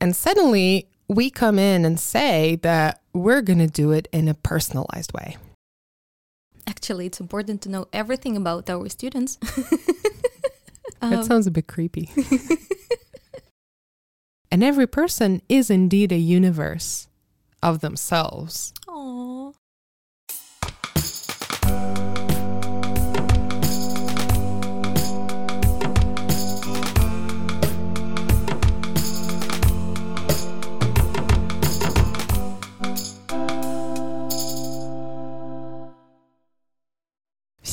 And suddenly we come in and say that we're going to do it in a personalized way. Actually, it's important to know everything about our students. that um, sounds a bit creepy. and every person is indeed a universe of themselves. Aww.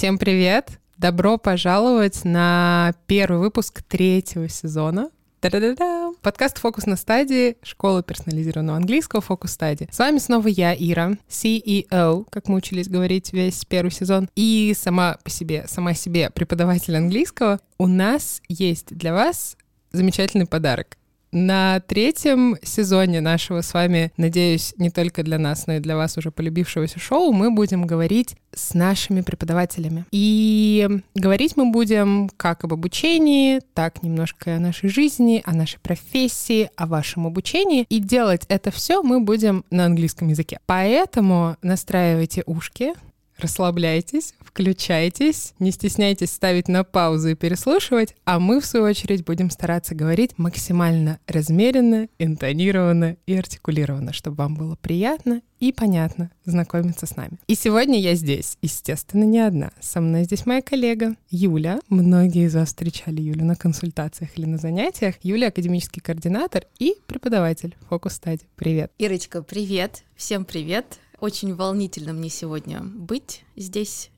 Всем привет! Добро пожаловать на первый выпуск третьего сезона. Та-да-да-да! Подкаст «Фокус на стадии» школы персонализированного английского «Фокус стадии». С вами снова я, Ира, CEO, как мы учились говорить весь первый сезон, и сама по себе, сама себе преподаватель английского. У нас есть для вас замечательный подарок. На третьем сезоне нашего с вами, надеюсь, не только для нас, но и для вас уже полюбившегося шоу, мы будем говорить с нашими преподавателями. И говорить мы будем как об обучении, так немножко о нашей жизни, о нашей профессии, о вашем обучении. И делать это все мы будем на английском языке. Поэтому настраивайте ушки, Расслабляйтесь, включайтесь, не стесняйтесь ставить на паузу и переслушивать, а мы, в свою очередь, будем стараться говорить максимально размеренно, интонированно и артикулированно, чтобы вам было приятно и понятно знакомиться с нами. И сегодня я здесь, естественно, не одна. Со мной здесь моя коллега Юля. Многие из вас встречали Юлю на консультациях или на занятиях. Юля — академический координатор и преподаватель Фокус Стади. Привет. Ирочка, привет. Всем привет. Очень волнительно мне сегодня быть здесь.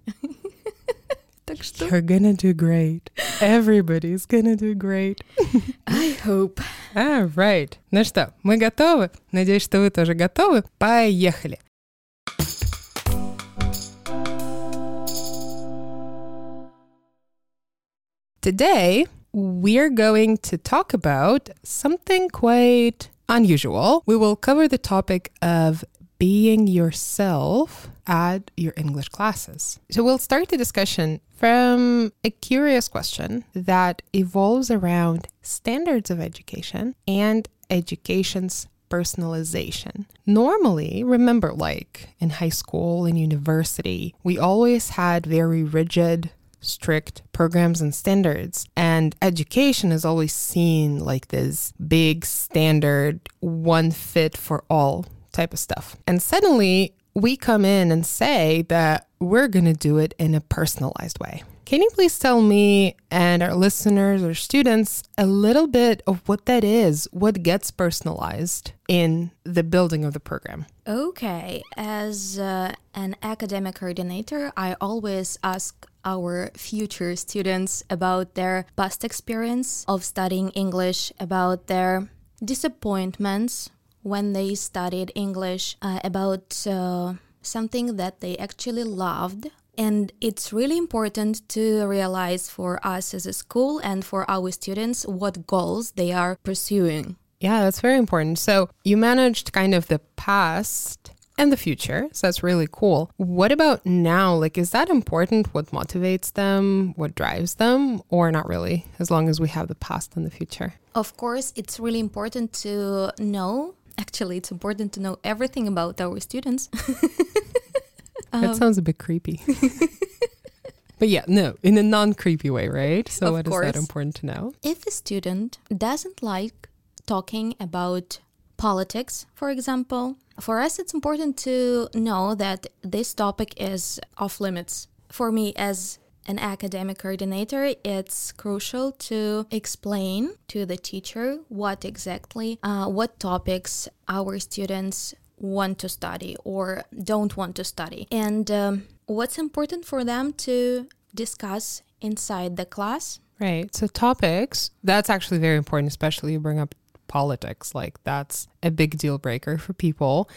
Так что... You're gonna do great. Everybody's gonna do great. I hope. All right. Ну что, мы готовы? Надеюсь, что вы тоже готовы. Поехали. Today, we're going to talk about something quite unusual. We will cover the topic of being yourself at your English classes. So we'll start the discussion from a curious question that evolves around standards of education and education's personalization. Normally, remember, like in high school and university, we always had very rigid strict programs and standards. And education is always seen like this big standard, one fit for all type of stuff. And suddenly we come in and say that we're going to do it in a personalized way. Can you please tell me and our listeners or students a little bit of what that is? What gets personalized in the building of the program? Okay, as uh, an academic coordinator, I always ask our future students about their past experience of studying English, about their disappointments when they studied English uh, about uh, something that they actually loved. And it's really important to realize for us as a school and for our students what goals they are pursuing. Yeah, that's very important. So you managed kind of the past and the future. So that's really cool. What about now? Like, is that important? What motivates them? What drives them? Or not really, as long as we have the past and the future? Of course, it's really important to know actually it's important to know everything about our students. um, that sounds a bit creepy. but yeah, no, in a non creepy way, right? So, what course. is that important to know? If a student doesn't like talking about politics, for example, for us it's important to know that this topic is off limits. For me, as an academic coordinator, it's crucial to explain to the teacher what exactly, uh, what topics our students want to study or don't want to study, and um, what's important for them to discuss inside the class. Right. So, topics, that's actually very important, especially you bring up politics. Like, that's a big deal breaker for people.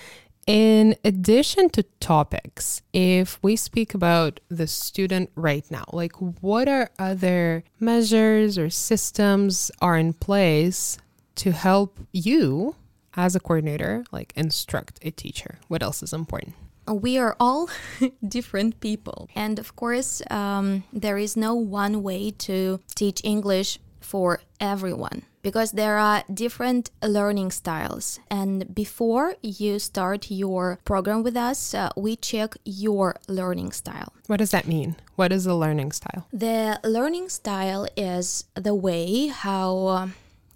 In addition to topics, if we speak about the student right now, like what are other measures or systems are in place to help you as a coordinator, like instruct a teacher? What else is important? we are all different people. And of course, um, there is no one way to teach English for everyone. Because there are different learning styles. And before you start your program with us, uh, we check your learning style. What does that mean? What is a learning style? The learning style is the way how uh,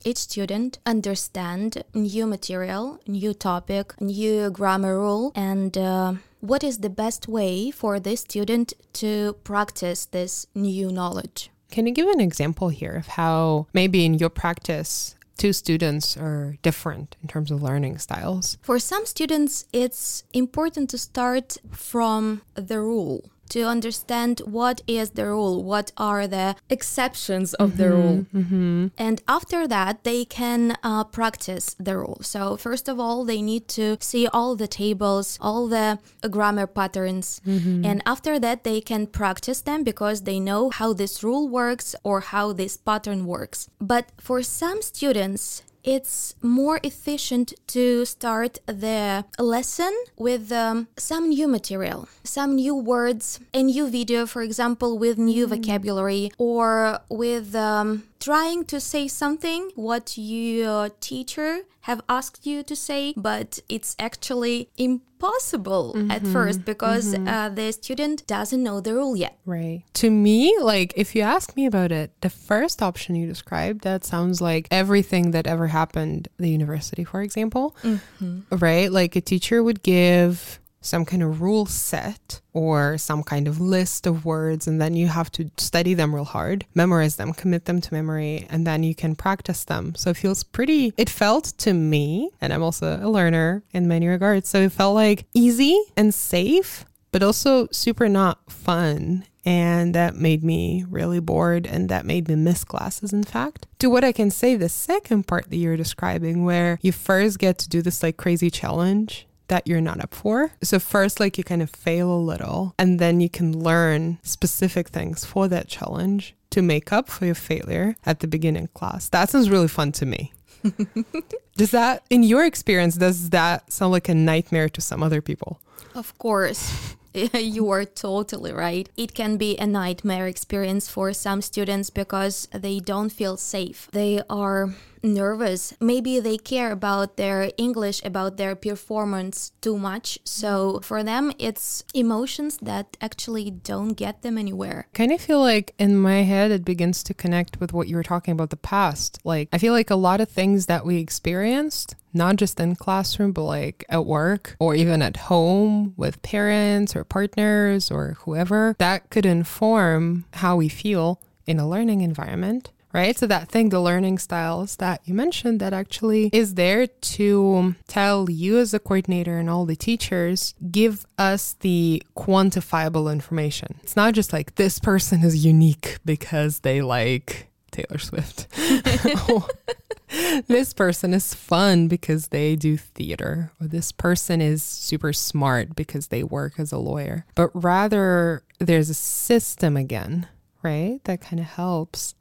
each student understand new material, new topic, new grammar rule, and uh, what is the best way for this student to practice this new knowledge. Can you give an example here of how maybe in your practice two students are different in terms of learning styles? For some students, it's important to start from the rule to understand what is the rule, what are the exceptions of mm-hmm, the rule. Mm-hmm. And after that, they can uh, practice the rule. So, first of all, they need to see all the tables, all the grammar patterns. Mm-hmm. And after that, they can practice them because they know how this rule works or how this pattern works. But for some students, it's more efficient to start the lesson with um, some new material, some new words, a new video, for example, with new mm. vocabulary or with um, trying to say something what your teacher have asked you to say but it's actually impossible mm-hmm, at first because mm-hmm. uh, the student doesn't know the rule yet. Right. To me like if you ask me about it the first option you described that sounds like everything that ever happened the university for example. Mm-hmm. right? Like a teacher would give some kind of rule set or some kind of list of words, and then you have to study them real hard, memorize them, commit them to memory, and then you can practice them. So it feels pretty, it felt to me, and I'm also a learner in many regards, so it felt like easy and safe, but also super not fun. And that made me really bored and that made me miss classes, in fact. To what I can say, the second part that you're describing, where you first get to do this like crazy challenge that you're not up for. So, first, like you kind of fail a little, and then you can learn specific things for that challenge to make up for your failure at the beginning class. That sounds really fun to me. does that, in your experience, does that sound like a nightmare to some other people? Of course. you are totally right. It can be a nightmare experience for some students because they don't feel safe. They are nervous. Maybe they care about their English, about their performance too much. So for them, it's emotions that actually don't get them anywhere. Kind of feel like in my head, it begins to connect with what you were talking about the past. Like, I feel like a lot of things that we experienced not just in classroom but like at work or even at home with parents or partners or whoever that could inform how we feel in a learning environment right? So that thing, the learning styles that you mentioned, that actually is there to tell you as a coordinator and all the teachers, give us the quantifiable information. It's not just like this person is unique because they like Taylor Swift. this person is fun because they do theater, or this person is super smart because they work as a lawyer. But rather, there's a system again, right? That kind of helps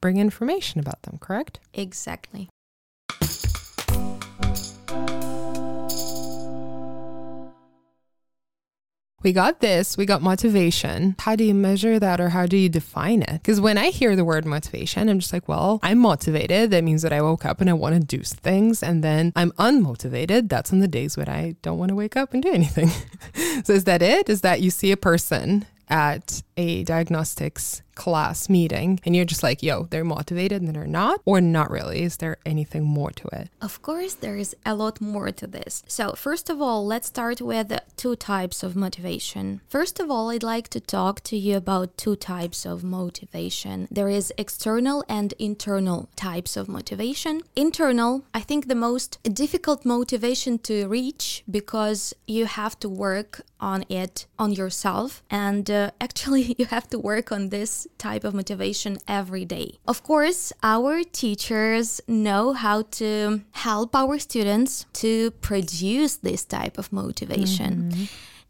bring information about them, correct? Exactly. We got this, we got motivation. How do you measure that or how do you define it? Because when I hear the word motivation, I'm just like, well, I'm motivated. That means that I woke up and I want to do things. And then I'm unmotivated. That's on the days when I don't want to wake up and do anything. so is that it? Is that you see a person at a diagnostics class meeting and you're just like, yo, they're motivated and they're not, or not really? Is there anything more to it? Of course, there is a lot more to this. So, first of all, let's start with two types of motivation. First of all, I'd like to talk to you about two types of motivation there is external and internal types of motivation. Internal, I think the most difficult motivation to reach because you have to work on it on yourself and uh, actually you have to work on this type of motivation every day. Of course, our teachers know how to help our students to produce this type of motivation. Mm-hmm.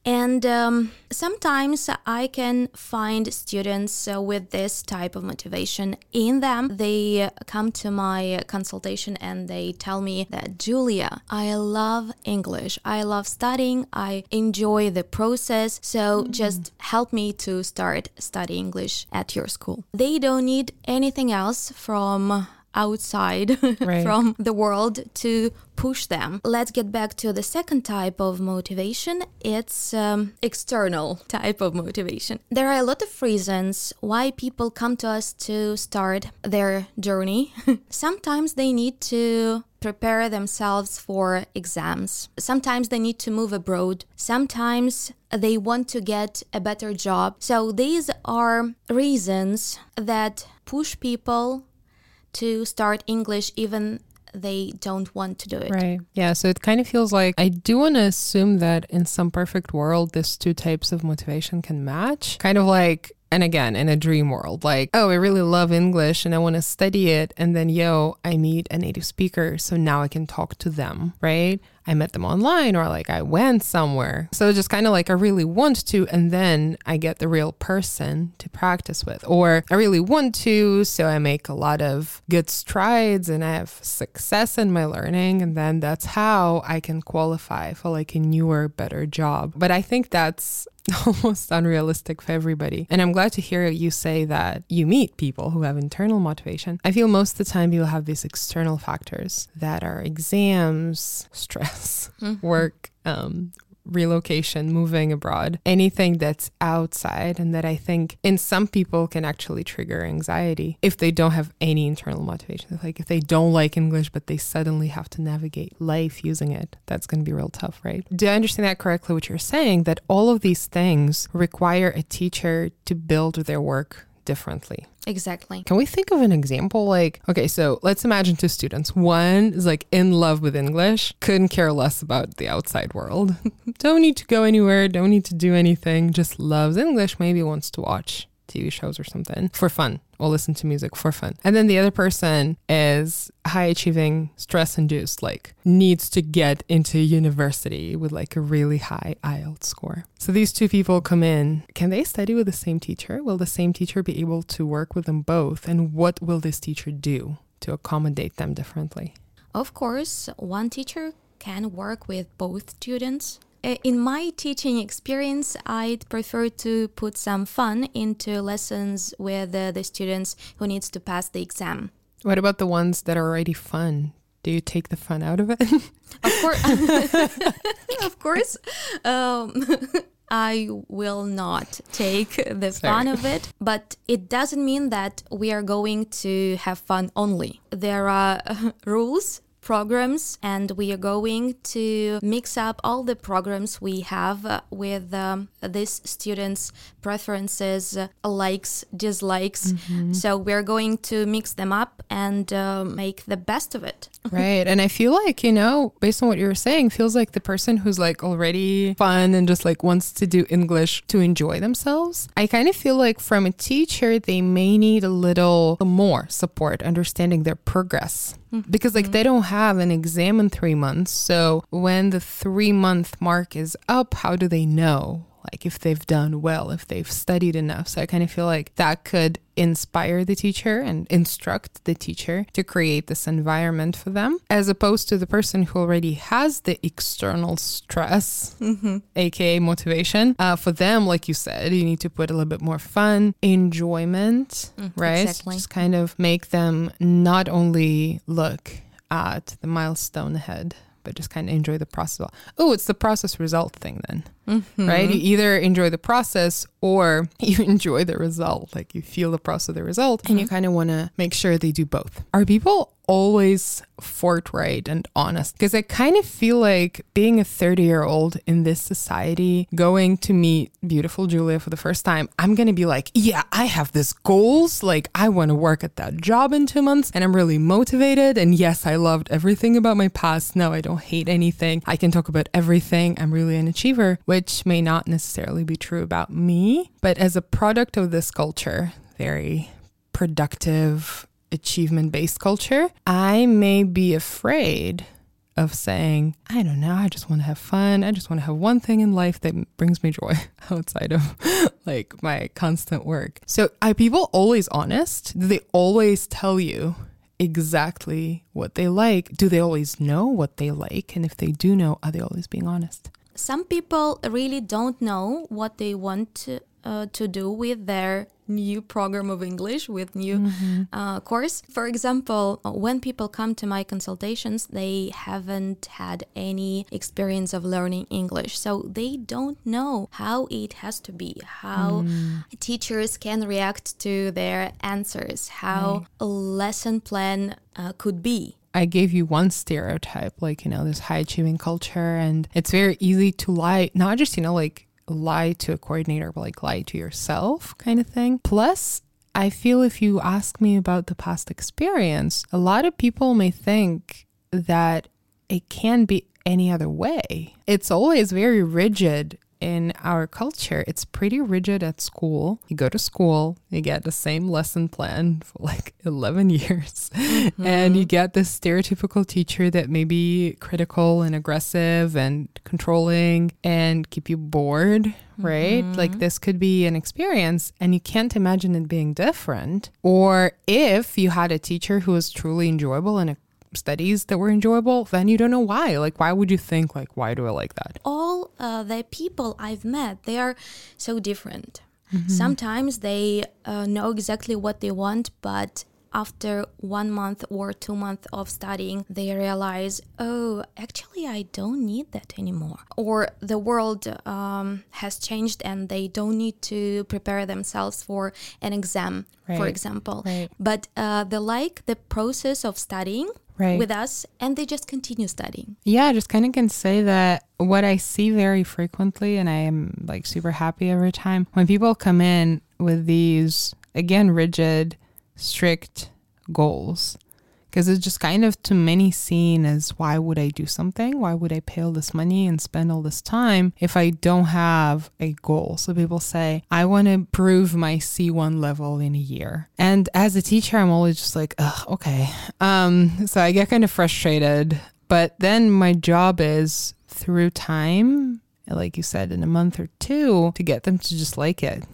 And um, sometimes I can find students uh, with this type of motivation in them. They come to my consultation and they tell me that, Julia, I love English. I love studying. I enjoy the process. So mm. just help me to start study English at your school. They don't need anything else from outside Right. from the world to push them. Let's get back to the second type of motivation. It's um, external type of motivation. There are a lot of reasons why people come to us to start their journey. Sometimes they need to prepare themselves for exams. Sometimes they need to move abroad. Sometimes they want to get a better job. So these are reasons that push people to start English even they don't want to do it. Right. Yeah. So it kind of feels like I do want to assume that in some perfect world, these two types of motivation can match. Kind of like, and again, in a dream world, like, oh, I really love English and I want to study it. And then, yo, I meet a native speaker. So now I can talk to them, right? I met them online or like I went somewhere. So just kind of like I really want to, and then I get the real person to practice with. Or I really want to, so I make a lot of good strides and I have success in my learning. And then that's how I can qualify for like a newer, better job. But I think that's almost unrealistic for everybody. And I'm glad to hear you say that you meet people who have internal motivation. I feel most of the time you'll have these external factors that are exams, stress, work, um, relocation, moving abroad, anything that's outside and that I think in some people can actually trigger anxiety if they don't have any internal motivation. Like if they don't like English, but they suddenly have to navigate life using it, that's going to be real tough, right? Do I understand that correctly? What you're saying that all of these things require a teacher to build their work differently. Exactly. Can we think of an example? Like, okay, so let's imagine two students. One is like in love with English, couldn't care less about the outside world. don't need to go anywhere, don't need to do anything, just loves English, maybe wants to watch TV shows or something for fun or listen to music for fun. And then the other person is high achieving, stress induced, like needs to get into university with like a really high IELTS score. So these two people come in. Can they study with the same teacher? Will the same teacher be able to work with them both? And what will this teacher do to accommodate them differently? Of course, one teacher can work with both students. Uh, In my teaching experience, I'd prefer to put some fun into lessons with uh, the students who needs to pass the exam. What about the ones that are already fun? Do you take the fun out of it? Of course, of course, um, I will not take the fun of it, but it doesn't mean that we are going to have fun only. There are uh, rules. Programs, and we are going to mix up all the programs we have with um, these students' preferences, uh, likes, dislikes. So, we're going to mix them up and uh, make the best of it. right. And I feel like, you know, based on what you were saying, feels like the person who's like already fun and just like wants to do English to enjoy themselves. I kind of feel like from a teacher, they may need a little more support, understanding their progress. Because like they don't have an exam in three months. So when the three month mark is up, how do they know? Like if they've done well, if they've studied enough. So I kind of feel like that could inspire the teacher and instruct the teacher to create this environment for them, as opposed to the person who already has the external stress, aka motivation. Uh, for them, like you said, you need to put a little bit more fun, enjoyment, right? exactly. Just kind of make them not only look at the milestone ahead, but just kind of enjoy the process. Oh, it's the process result thing then, mm-hmm. right? You either enjoy the process or you enjoy the result. Like you feel the process of the result and you kind of want to make sure they do both. Are people always forthright and honest? Because I kind of feel like being a 30 year old in this society, going to meet beautiful Julia for the first time, I'm going to be like, yeah, I have this goals. Like I want to work at that job in two months and I'm really motivated. And yes, I loved everything about my past. Now I don't hate anything. I can talk about everything. I'm really an achiever, which may not necessarily be true about me. But as a product of this culture, very productive, achievement based culture, I may be afraid of saying, I don't know, I just want to have fun. I just want to have one thing in life that brings me joy outside of like my constant work. So, are people always honest? Do they always tell you exactly what they like? Do they always know what they like? And if they do know, are they always being honest? Some people really don't know what they want to, uh, to do with their new program of English with new mm-hmm. uh, course. For example, when people come to my consultations, they haven't had any experience of learning English, so they don't know how it has to be, how mm. teachers can react to their answers, how right. a lesson plan uh, could be. I gave you one stereotype, like, you know, this high achieving culture, and it's very easy to lie, not just, you know, like lie to a coordinator, but like lie to yourself kind of thing. Plus, I feel if you ask me about the past experience, a lot of people may think that it can be any other way. It's always very rigid in our culture, it's pretty rigid at school. You go to school, you get the same lesson plan for like 11 years, mm-hmm. and you get this stereotypical teacher that may be critical and aggressive and controlling and keep you bored, right? Mm-hmm. Like this could be an experience, and you can't imagine it being different. Or if you had a teacher who was truly enjoyable and a studies that were enjoyable, then you don't know why. Like, why would you think, like, why do I like that? All uh, the people I've met, they are so different. Mm-hmm. Sometimes they uh, know exactly what they want, but after one month or two months of studying, they realize, oh, actually, I don't need that anymore. Or the world um, has changed and they don't need to prepare themselves for an exam, right. for example. Right. But uh, they like the process of studying right. with us and they just continue studying. Yeah, I just kind of can say that what I see very frequently, and I am like super happy every time when people come in with these, again, rigid, strict goals because it's just kind of to many seen as why would I do something? Why would I pay all this money and spend all this time if I don't have a goal? So people say, I want to prove my C1 level in a year. And as a teacher, I'm always just like, okay. Um, so I get kind of frustrated. But then my job is through time, like you said, in a month or two, to get them to just like it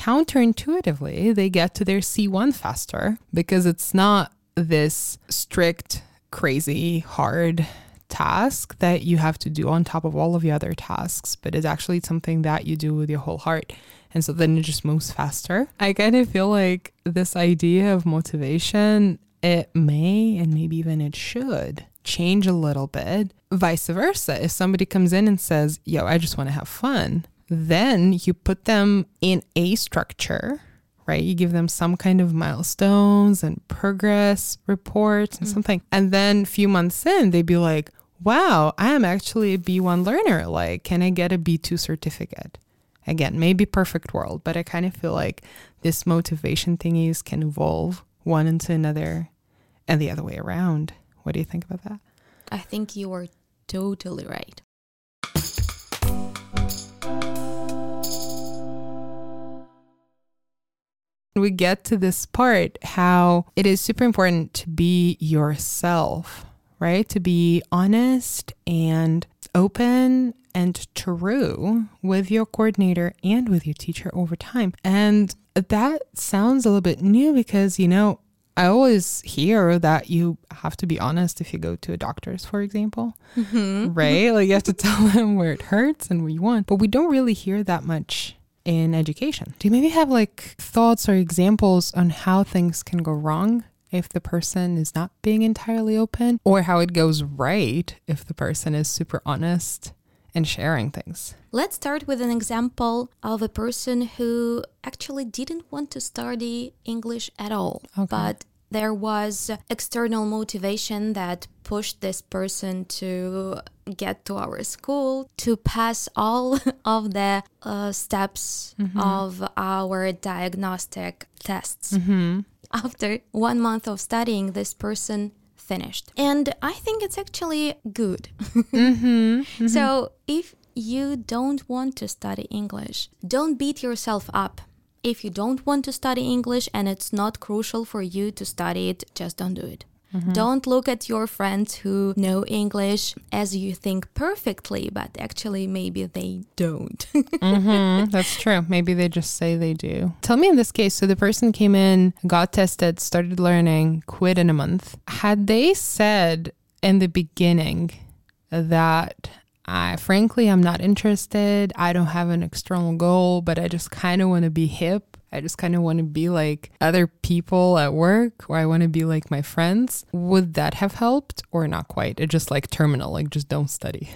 counterintuitively, they get to their C1 faster because it's not this strict, crazy, hard task that you have to do on top of all of the other tasks, but it's actually something that you do with your whole heart. And so then it just moves faster. I kind of feel like this idea of motivation, it may and maybe even it should change a little bit. Vice versa. If somebody comes in and says, Yo, I just want to have fun, then you put them in a structure right? You give them some kind of milestones and progress reports and mm. something. And then a few months in, they'd be like, wow, I am actually a B1 learner. Like, can I get a B2 certificate? Again, maybe perfect world, but I kind of feel like this motivation thingies can evolve one into another and the other way around. What do you think about that? I think you are totally right. We get to this part how it is super important to be yourself, right? To be honest and open and true with your coordinator and with your teacher over time. And that sounds a little bit new because, you know, I always hear that you have to be honest if you go to a doctor's, for example, mm-hmm. right? Like you have to tell them where it hurts and what you want. But we don't really hear that much in education. Do you maybe have like thoughts or examples on how things can go wrong if the person is not being entirely open, or how it goes right if the person is super honest and sharing things? Let's start with an example of a person who actually didn't want to study English at all, okay. but there was external motivation that pushed this person to get to our school to pass all of the uh, steps mm-hmm. of our diagnostic tests. Mm-hmm. After one month of studying, this person finished. And I think it's actually good. mm-hmm. mm-hmm. So if you don't want to study English, don't beat yourself up if you don't want to study English and it's not crucial for you to study it, just don't do it. Mm-hmm. Don't look at your friends who know English as you think perfectly, but actually, maybe they don't. mm-hmm. That's true. Maybe they just say they do. Tell me in this case so the person came in, got tested, started learning, quit in a month. Had they said in the beginning that I frankly I'm not interested. I don't have an external goal, but I just kind of want to be hip. I just kind of want to be like other people at work or I want to be like my friends. Would that have helped or not quite? It just like terminal, like just don't study.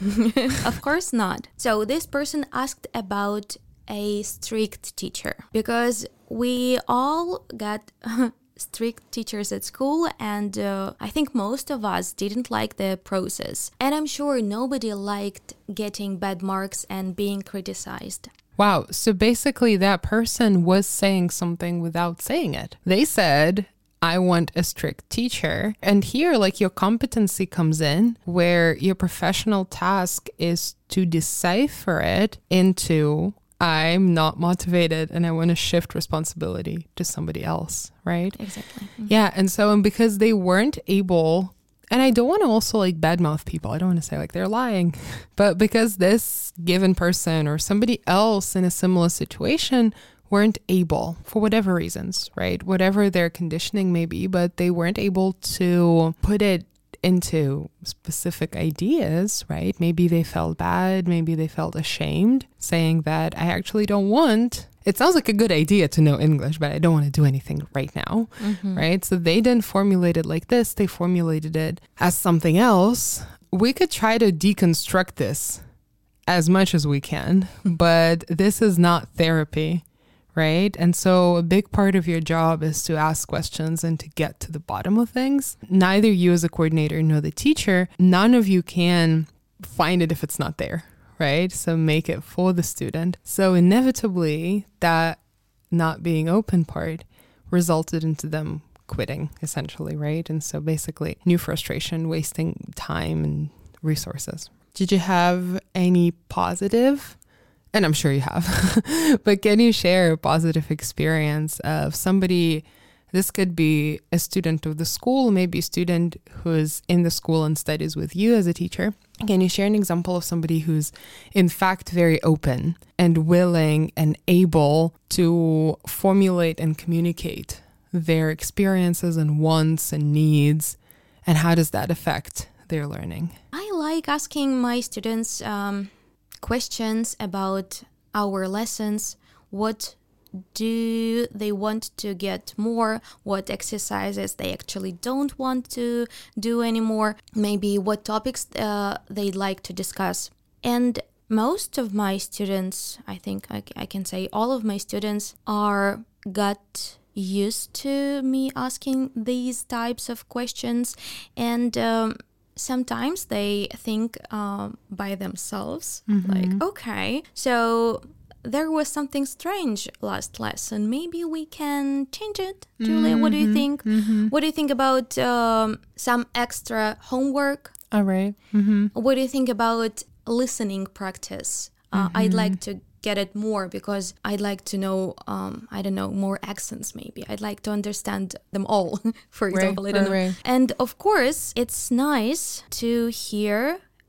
of course not. So this person asked about a strict teacher because we all got strict teachers at school, and uh, I think most of us didn't like the process. And I'm sure nobody liked getting bad marks and being criticized. Wow. So basically, that person was saying something without saying it. They said, I want a strict teacher. And here, like your competency comes in, where your professional task is to decipher it into I'm not motivated and I want to shift responsibility to somebody else, right? Exactly. Mm-hmm. Yeah. And so, and because they weren't able, and I don't want to also like badmouth people, I don't want to say like they're lying, but because this given person or somebody else in a similar situation weren't able for whatever reasons, right? Whatever their conditioning may be, but they weren't able to put it into specific ideas, right? Maybe they felt bad, maybe they felt ashamed, saying that I actually don't want. It sounds like a good idea to know English, but I don't want to do anything right now, mm-hmm. right? So they didn't formulate it like this, they formulated it as something else. We could try to deconstruct this as much as we can, but this is not therapy right? And so a big part of your job is to ask questions and to get to the bottom of things. Neither you as a coordinator nor the teacher, none of you can find it if it's not there, right? So make it for the student. So inevitably that not being open part resulted into them quitting essentially, right? And so basically new frustration, wasting time and resources. Did you have any positive and I'm sure you have, but can you share a positive experience of somebody? This could be a student of the school, maybe a student who's in the school and studies with you as a teacher. Can you share an example of somebody who's, in fact, very open and willing and able to formulate and communicate their experiences and wants and needs? And how does that affect their learning? I like asking my students um, questions about our lessons. What do they want to get more? What exercises they actually don't want to do anymore? Maybe what topics uh, they'd like to discuss. And most of my students, I think I, I can say all of my students, are got used to me asking these types of questions and um, sometimes they think um, by themselves, mm-hmm. like, okay, so there was something strange last lesson. Maybe we can change it. Julia, mm-hmm. what do you mm-hmm. think? Mm-hmm. What do you think about um, some extra homework? All right. mm-hmm. What do you think about listening practice? Uh, I'd like mm-hmm. to get it more because I'd like to know, um, I don't know, more accents maybe. I'd like to understand them all, for example. Right, I don't right, know. Right. And of course, it's nice to hear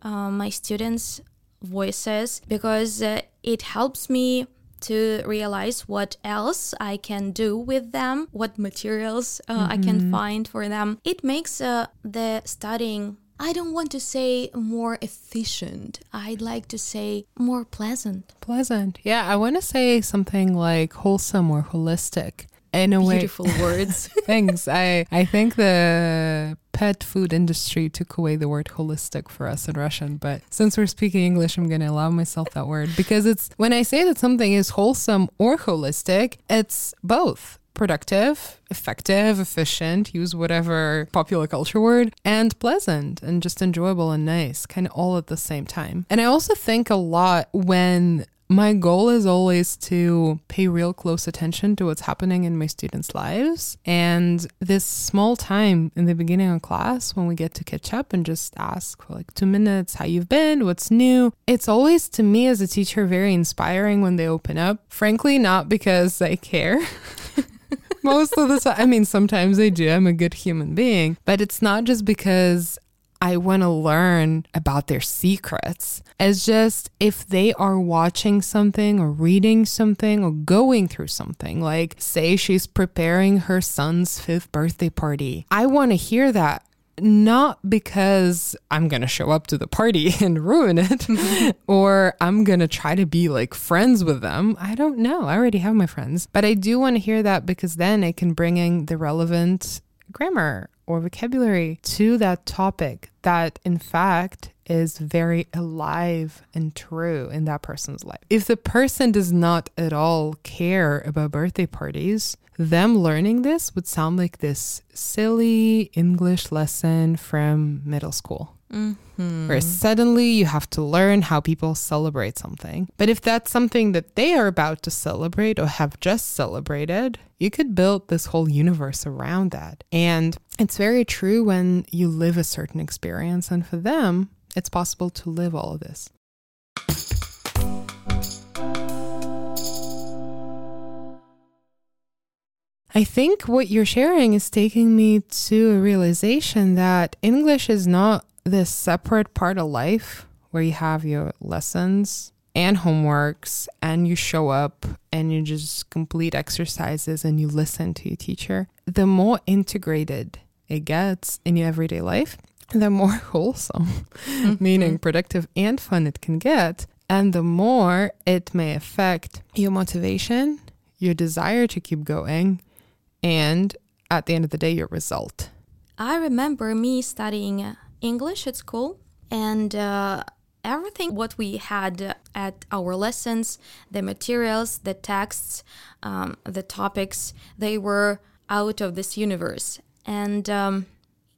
uh, my students' voices because uh, it helps me to realize what else I can do with them, what materials uh, mm-hmm. I can mm-hmm. find for them. It makes uh, the studying I don't want to say more efficient. I'd like to say more pleasant. Pleasant. Yeah, I want to say something like wholesome or holistic. In a Beautiful way. words. Thanks. I I think the pet food industry took away the word holistic for us in Russian, but since we're speaking English, I'm going to allow myself that word because it's when I say that something is wholesome or holistic, it's both productive, effective, efficient, use whatever popular culture word, and pleasant and just enjoyable and nice, kind of all at the same time. And I also think a lot when my goal is always to pay real close attention to what's happening in my students' lives. And this small time in the beginning of class when we get to catch up and just ask for like two minutes how you've been, what's new, it's always to me as a teacher very inspiring when they open up. Frankly, not because I care. most of the time. I mean, sometimes I do. I'm a good human being, but it's not just because I want to learn about their secrets. It's just if they are watching something or reading something or going through something, like say she's preparing her son's fifth birthday party, I want to hear that not because I'm going to show up to the party and ruin it or I'm going to try to be like friends with them. I don't know. I already have my friends. But I do want to hear that because then I can bring in the relevant grammar or vocabulary to that topic that, in fact, is very alive and true in that person's life. If the person does not at all care about birthday parties, them learning this would sound like this silly English lesson from middle school. Mm-hmm. Where suddenly you have to learn how people celebrate something. But if that's something that they are about to celebrate or have just celebrated, you could build this whole universe around that. And it's very true when you live a certain experience. And for them, it's possible to live all of this. I think what you're sharing is taking me to a realization that English is not this separate part of life where you have your lessons and homeworks and you show up and you just complete exercises and you listen to your teacher. The more integrated it gets in your everyday life, the more wholesome, mm-hmm. meaning productive and fun it can get, and the more it may affect your motivation, your desire to keep going, and at the end of the day, your result. I remember me studying English at school and uh, everything what we had at our lessons, the materials, the texts, um, the topics, they were out of this universe. And um,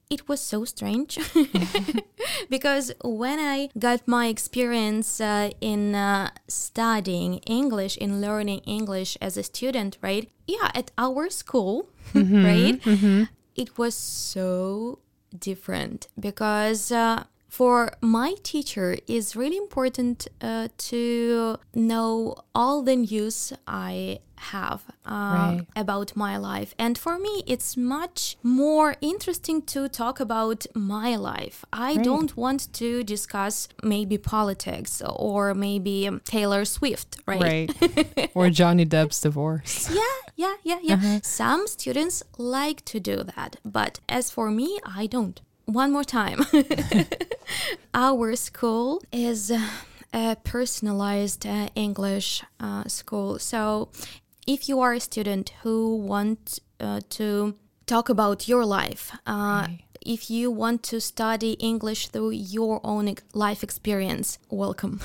it was so strange because when I got my experience uh, in uh, studying English, in learning English as a student, right? Yeah, at our school, mm-hmm, right? Mm-hmm. It was so different because uh, for my teacher it's really important uh, to know all the news I have uh, right. about my life. And for me, it's much more interesting to talk about my life. I right. don't want to discuss maybe politics or maybe Taylor Swift, right? Right. or Johnny Depp's divorce. Yeah, yeah, yeah, yeah. Uh-huh. Some students like to do that. But as for me, I don't one more time. Our school is a personalized uh, English uh, school. So if you are a student who want uh, to talk about your life, uh, right. if you want to study English through your own life experience, welcome.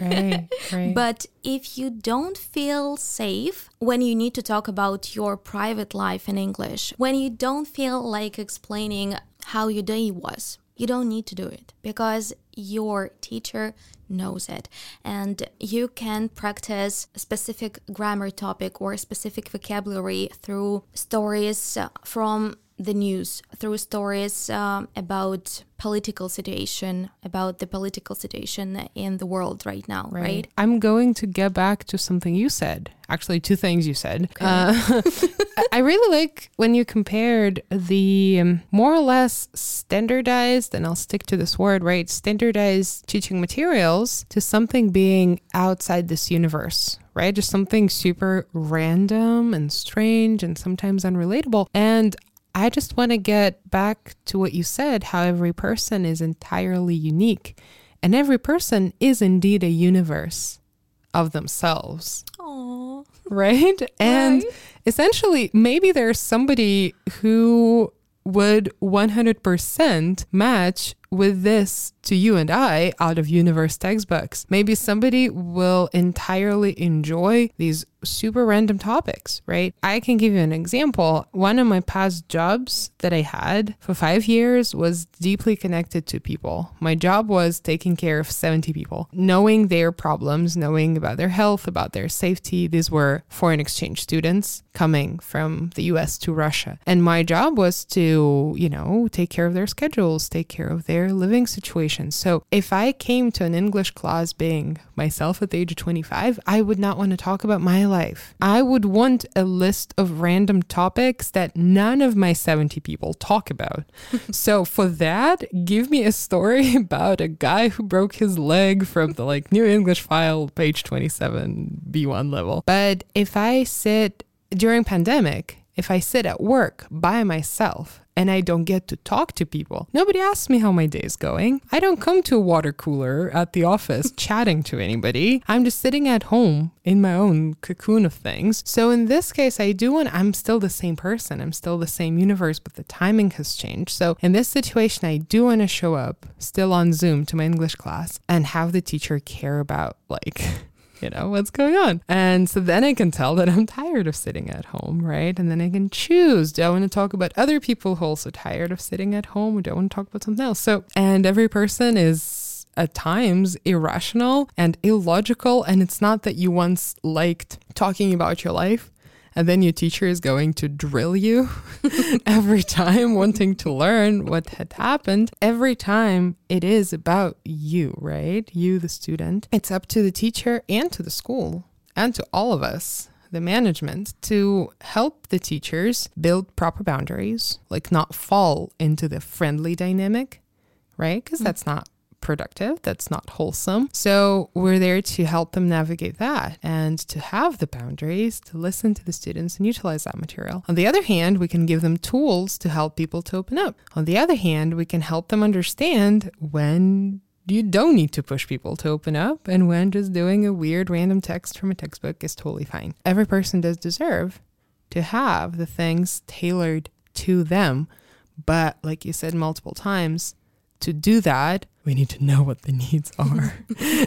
right, right. But if you don't feel safe when you need to talk about your private life in English, when you don't feel like explaining how your day was. You don't need to do it because your teacher knows it and you can practice a specific grammar topic or a specific vocabulary through stories from the news through stories um, about political situation about the political situation in the world right now right, right? i'm going to get back to something you said actually two things you said okay. uh, i really like when you compared the um, more or less standardized and i'll stick to this word right standardized teaching materials to something being outside this universe right? Just something super random and strange and sometimes unrelatable. And I just want to get back to what you said how every person is entirely unique. And every person is indeed a universe of themselves. Aww. Right? And right. essentially, maybe there's somebody who would 100% match with this to you and I out of universe textbooks. Maybe somebody will entirely enjoy these super random topics, right? I can give you an example. One of my past jobs that I had for five years was deeply connected to people. My job was taking care of 70 people, knowing their problems, knowing about their health, about their safety. These were foreign exchange students coming from the US to Russia. And my job was to, you know, take care of their schedules, take care of their their living situation. So if I came to an English class being myself at the age of 25, I would not want to talk about my life. I would want a list of random topics that none of my 70 people talk about. so for that, give me a story about a guy who broke his leg from the like New English file, page 27, B1 level. But if I sit during pandemic, if I sit at work by myself and I don't get to talk to people. Nobody asks me how my day is going. I don't come to a water cooler at the office chatting to anybody. I'm just sitting at home in my own cocoon of things. So in this case, I do want, I'm still the same person. I'm still the same universe, but the timing has changed. So in this situation, I do want to show up still on Zoom to my English class and have the teacher care about like you know, what's going on? And so then I can tell that I'm tired of sitting at home, right? And then I can choose do I want to talk about other people who are also tired of sitting at home or do I want to talk about something else? So, and every person is at times irrational and illogical. And it's not that you once liked talking about your life and then your teacher is going to drill you every time, wanting to learn what had happened. Every time it is about you, right? You, the student. It's up to the teacher and to the school and to all of us the management to help the teachers build proper boundaries, like not fall into the friendly dynamic, right? Because mm-hmm. that's not productive, that's not wholesome. So we're there to help them navigate that and to have the boundaries, to listen to the students and utilize that material. On the other hand, we can give them tools to help people to open up. On the other hand, we can help them understand when you don't need to push people to open up and when just doing a weird random text from a textbook is totally fine. Every person does deserve to have the things tailored to them. But like you said multiple times, to do that, we need to know what the needs are.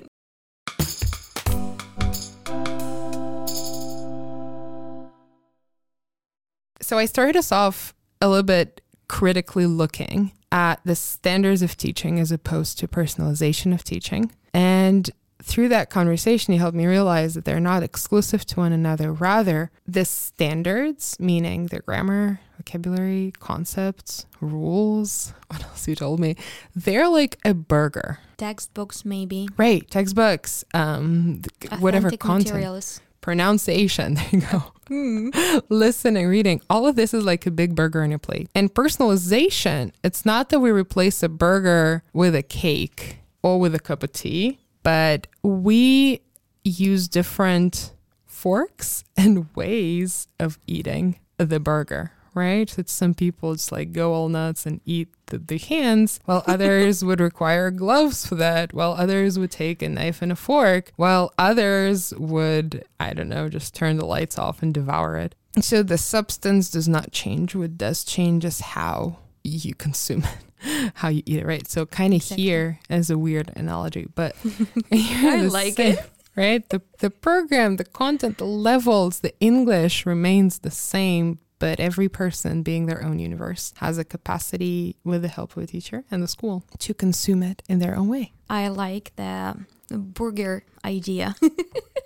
so I started us off a little bit critically looking at the standards of teaching as opposed to personalization of teaching. And through that conversation, he helped me realize that they're not exclusive to one another. Rather, the standards, meaning the grammar, vocabulary, concepts, rules, what else you told me, they're like a burger. Textbooks, maybe. Right, textbooks, um, whatever content. Materials. Pronunciation, there you go. Mm. Listening, reading, all of this is like a big burger on your plate. And personalization, it's not that we replace a burger with a cake or with a cup of tea but we use different forks and ways of eating the burger, right? That some people just like go all nuts and eat the, the hands, while others would require gloves for that, while others would take a knife and a fork, while others would, I don't know, just turn the lights off and devour it. So the substance does not change. What does change is how you consume it, how you eat it, right? So kind of exactly. here as a weird analogy, but I like same, it. Right? The the program, the content, the levels, the English remains the same, but every person being their own universe has a capacity with the help of a teacher and the school to consume it in their own way. I like the burger idea.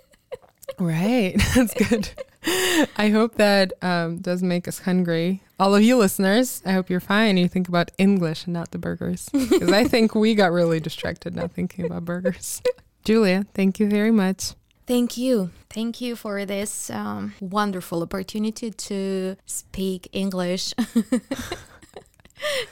right. That's good. I hope that um, does make us hungry. All of you listeners, I hope you're fine. You think about English and not the burgers. Because I think we got really distracted now thinking about burgers. Julia, thank you very much. Thank you. Thank you for this um, wonderful opportunity to speak English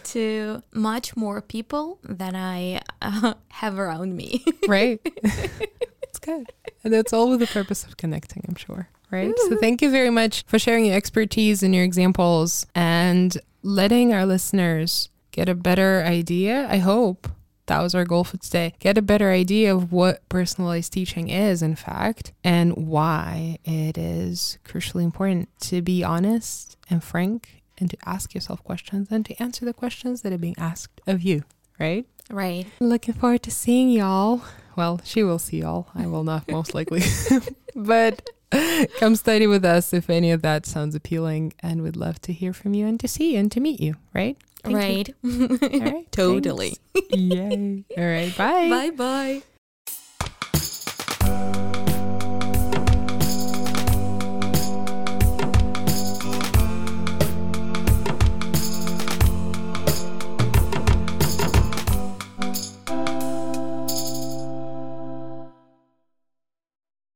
to much more people than I uh, have around me. right. it's good. And that's all with the purpose of connecting, I'm sure right? So mm-hmm. thank you very much for sharing your expertise and your examples and letting our listeners get a better idea. I hope that was our goal for today. Get a better idea of what personalized teaching is, in fact, and why it is crucially important to be honest and frank and to ask yourself questions and to answer the questions that are being asked of you, right? Right. Looking forward to seeing y'all. Well, she will see y'all. I will not, most likely. but Come study with us if any of that sounds appealing, and we'd love to hear from you and to see and to meet you, right? Thank right. All right. totally. Yay. All right. Bye. Bye bye.